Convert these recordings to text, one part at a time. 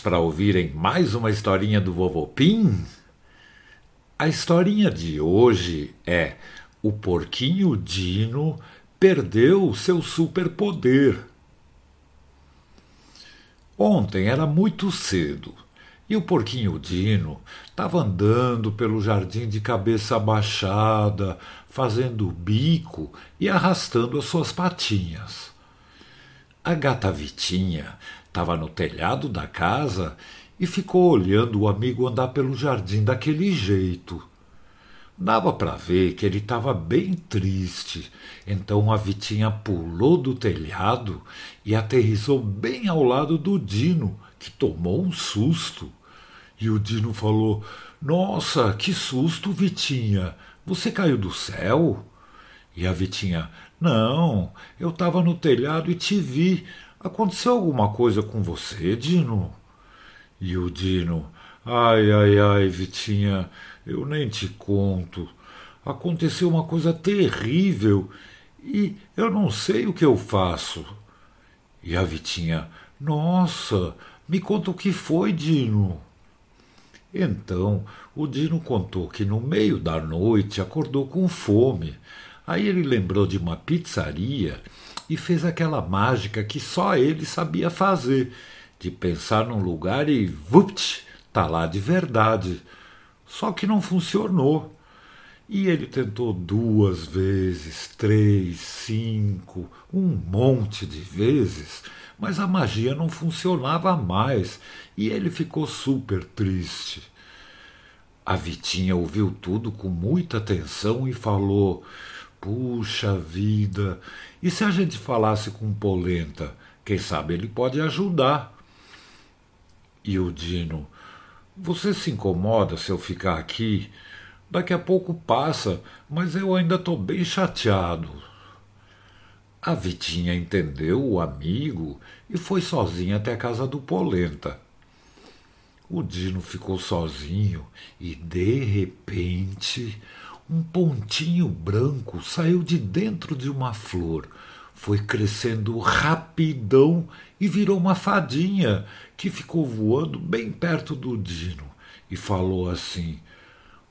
para ouvirem mais uma historinha do Vovô Pim? A historinha de hoje é O Porquinho Dino perdeu seu superpoder. Ontem era muito cedo e o porquinho Dino estava andando pelo jardim de cabeça baixada, fazendo bico e arrastando as suas patinhas. A gata Vitinha estava no telhado da casa e ficou olhando o amigo andar pelo jardim daquele jeito. Dava para ver que ele estava bem triste. Então a Vitinha pulou do telhado e aterrissou bem ao lado do Dino, que tomou um susto. E o Dino falou: Nossa, que susto, Vitinha! Você caiu do céu? E a Vitinha: Não, eu estava no telhado e te vi. Aconteceu alguma coisa com você, Dino? E o Dino: Ai, ai, ai, Vitinha, eu nem te conto. Aconteceu uma coisa terrível e eu não sei o que eu faço. E a Vitinha: Nossa, me conta o que foi, Dino. Então o Dino contou que no meio da noite acordou com fome. Aí ele lembrou de uma pizzaria e fez aquela mágica que só ele sabia fazer, de pensar num lugar e vupt, tá lá de verdade. Só que não funcionou. E ele tentou duas vezes, três, cinco, um monte de vezes, mas a magia não funcionava mais e ele ficou super triste. A Vitinha ouviu tudo com muita atenção e falou: Puxa vida, e se a gente falasse com Polenta? Quem sabe ele pode ajudar. E o Dino: Você se incomoda se eu ficar aqui? Daqui a pouco passa, mas eu ainda estou bem chateado. A Vitinha entendeu o amigo e foi sozinha até a casa do Polenta. O Dino ficou sozinho e, de repente, um pontinho branco saiu de dentro de uma flor foi crescendo rapidão e virou uma fadinha que ficou voando bem perto do Dino e falou assim: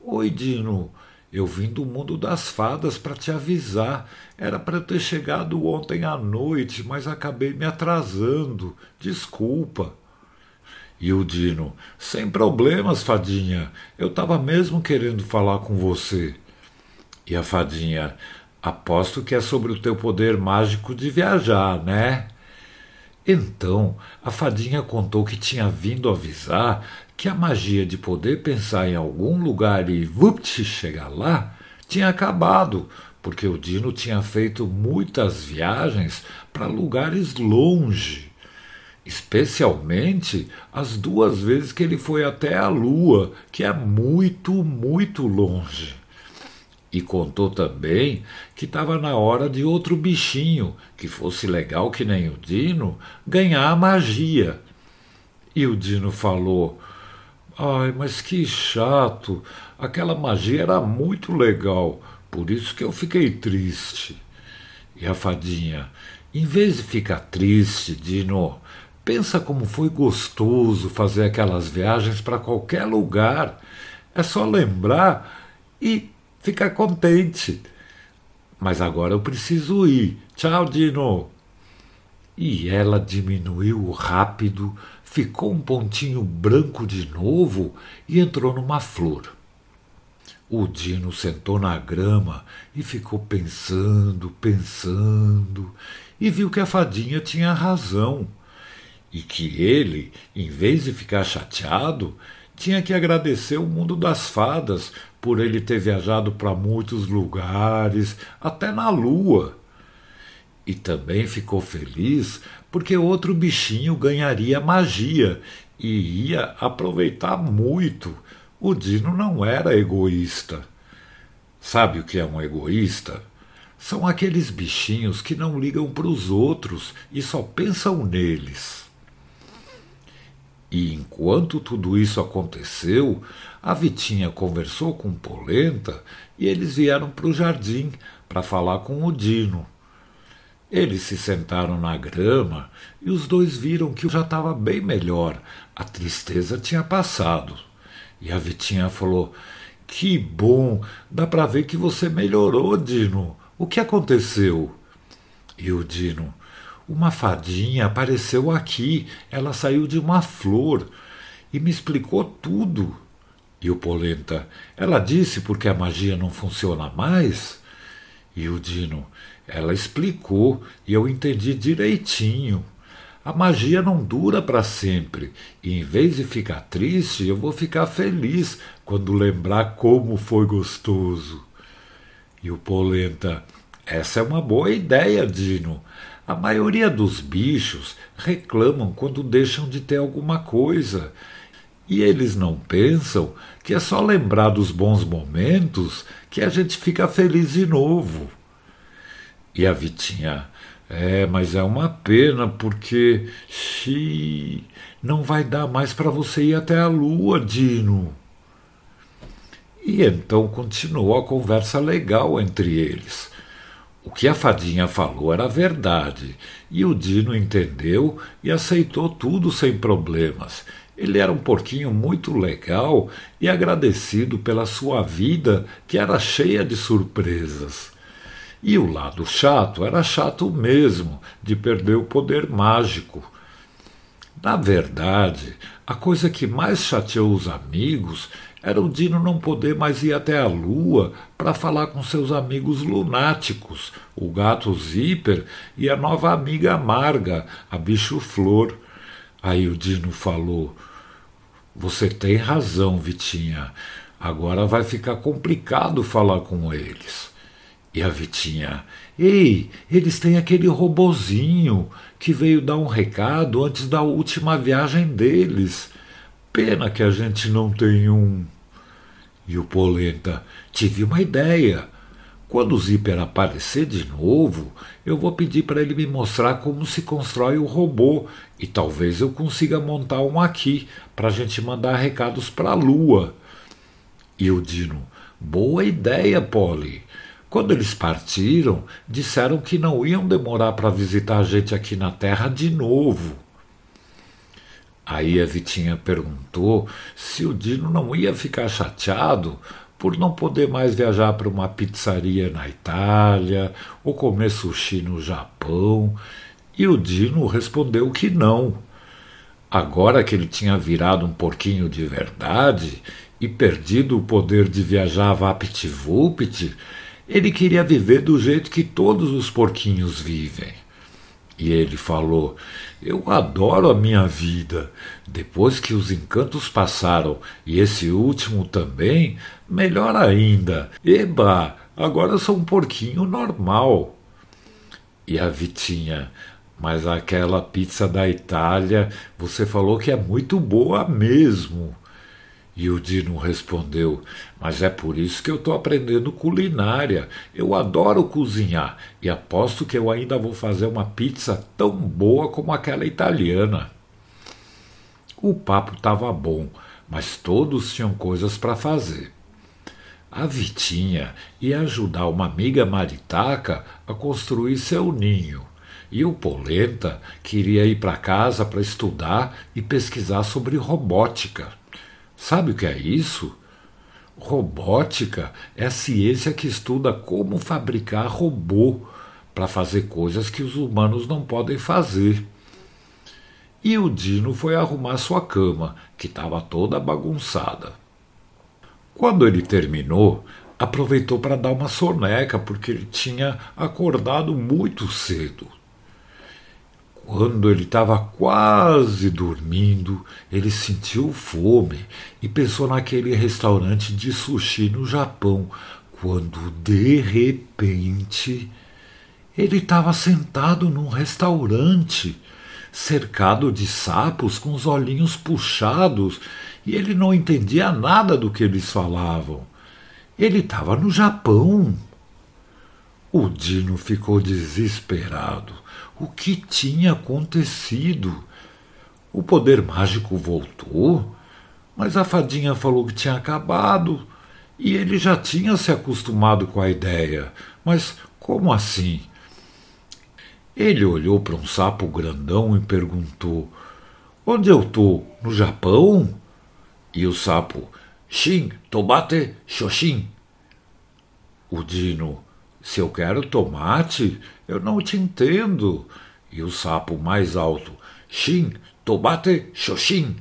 Oi, Dino, eu vim do mundo das fadas para te avisar. Era para ter chegado ontem à noite, mas acabei me atrasando. Desculpa. E o Dino: Sem problemas, fadinha. Eu estava mesmo querendo falar com você. E a fadinha: Aposto que é sobre o teu poder mágico de viajar, né? Então a fadinha contou que tinha vindo avisar que a magia de poder pensar em algum lugar e vupt chegar lá tinha acabado, porque o Dino tinha feito muitas viagens para lugares longe, especialmente as duas vezes que ele foi até a Lua, que é muito, muito longe. E contou também que estava na hora de outro bichinho, que fosse legal que nem o Dino, ganhar a magia. E o Dino falou: Ai, mas que chato! Aquela magia era muito legal, por isso que eu fiquei triste. E a fadinha: Em vez de ficar triste, Dino, pensa como foi gostoso fazer aquelas viagens para qualquer lugar. É só lembrar e fica contente. Mas agora eu preciso ir. Tchau, Dino. E ela diminuiu rápido, ficou um pontinho branco de novo e entrou numa flor. O Dino sentou na grama e ficou pensando, pensando, e viu que a fadinha tinha razão. E que ele, em vez de ficar chateado, tinha que agradecer o mundo das fadas por ele ter viajado para muitos lugares, até na lua. E também ficou feliz porque outro bichinho ganharia magia e ia aproveitar muito. O Dino não era egoísta. Sabe o que é um egoísta? São aqueles bichinhos que não ligam para os outros e só pensam neles. E enquanto tudo isso aconteceu, a Vitinha conversou com Polenta e eles vieram para o jardim para falar com o Dino. Eles se sentaram na grama e os dois viram que já estava bem melhor. A tristeza tinha passado. E a Vitinha falou: Que bom! Dá para ver que você melhorou, Dino. O que aconteceu? E o Dino: Uma fadinha apareceu aqui. Ela saiu de uma flor e me explicou tudo. E o Polenta: Ela disse porque a magia não funciona mais? E o Dino: ela explicou e eu entendi direitinho. A magia não dura para sempre, e em vez de ficar triste, eu vou ficar feliz quando lembrar como foi gostoso. E o Polenta, essa é uma boa ideia, Dino. A maioria dos bichos reclamam quando deixam de ter alguma coisa. E eles não pensam que é só lembrar dos bons momentos que a gente fica feliz de novo. E a Vitinha, é, mas é uma pena porque se não vai dar mais para você ir até a lua, Dino. E então continuou a conversa legal entre eles. O que a fadinha falou era verdade, e o Dino entendeu e aceitou tudo sem problemas. Ele era um porquinho muito legal e agradecido pela sua vida, que era cheia de surpresas. E o lado chato era chato mesmo, de perder o poder mágico. Na verdade, a coisa que mais chateou os amigos era o Dino não poder mais ir até a lua para falar com seus amigos lunáticos, o gato Zíper e a nova amiga amarga, a bicho flor. Aí o Dino falou: Você tem razão, Vitinha. Agora vai ficar complicado falar com eles. E a Vitinha, ei, eles têm aquele robozinho que veio dar um recado antes da última viagem deles. Pena que a gente não tem um. E o Polenta, tive uma ideia. Quando o Zíper aparecer de novo, eu vou pedir para ele me mostrar como se constrói o robô e talvez eu consiga montar um aqui para a gente mandar recados para a Lua. E o Dino, boa ideia, Polly. Quando eles partiram, disseram que não iam demorar para visitar a gente aqui na Terra de novo. Aí a Vitinha perguntou se o Dino não ia ficar chateado por não poder mais viajar para uma pizzaria na Itália ou comer sushi no Japão. E o Dino respondeu que não. Agora que ele tinha virado um porquinho de verdade e perdido o poder de viajar vapt-vupt, ele queria viver do jeito que todos os porquinhos vivem. E ele falou: Eu adoro a minha vida. Depois que os encantos passaram e esse último também, melhor ainda. Eba, agora sou um porquinho normal. E a Vitinha: Mas aquela pizza da Itália, você falou que é muito boa mesmo. E o Dino respondeu: Mas é por isso que eu estou aprendendo culinária. Eu adoro cozinhar e aposto que eu ainda vou fazer uma pizza tão boa como aquela italiana. O papo estava bom, mas todos tinham coisas para fazer. A Vitinha ia ajudar uma amiga maritaca a construir seu ninho. E o Polenta queria ir para casa para estudar e pesquisar sobre robótica. Sabe o que é isso? Robótica é a ciência que estuda como fabricar robô para fazer coisas que os humanos não podem fazer. E o Dino foi arrumar sua cama, que estava toda bagunçada. Quando ele terminou, aproveitou para dar uma soneca, porque ele tinha acordado muito cedo. Quando ele estava quase dormindo, ele sentiu fome e pensou naquele restaurante de sushi no Japão, quando de repente ele estava sentado num restaurante, cercado de sapos com os olhinhos puxados, e ele não entendia nada do que eles falavam. Ele estava no Japão. O Dino ficou desesperado o que tinha acontecido. O poder mágico voltou, mas a fadinha falou que tinha acabado e ele já tinha se acostumado com a ideia. Mas como assim? Ele olhou para um sapo grandão e perguntou: Onde eu tô? No Japão? E o sapo: Shin, tomate, xoxin. O Dino: Se eu quero tomate, eu não te entendo. E o sapo mais alto: Shin, tomate, xoxin.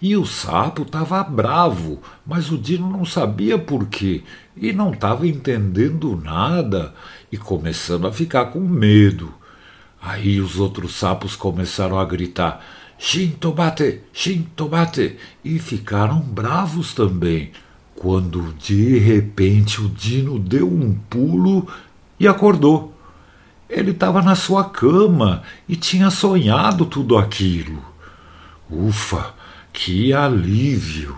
E o sapo estava bravo, mas o Dino não sabia por quê e não estava entendendo nada e começando a ficar com medo. Aí os outros sapos começaram a gritar: Shin tomate, Shin tomate, e ficaram bravos também. Quando de repente o Dino deu um pulo e acordou. Ele estava na sua cama e tinha sonhado tudo aquilo. Ufa, que alívio!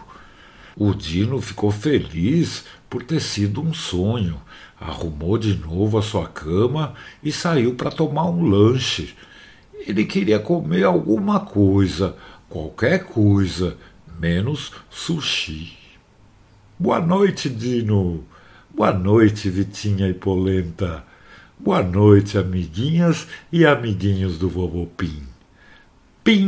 O Dino ficou feliz por ter sido um sonho. Arrumou de novo a sua cama e saiu para tomar um lanche. Ele queria comer alguma coisa, qualquer coisa, menos sushi. Boa noite, Dino. Boa noite, Vitinha e Polenta. Boa noite, amiguinhas e amiguinhos do Vovô Pim. Pim!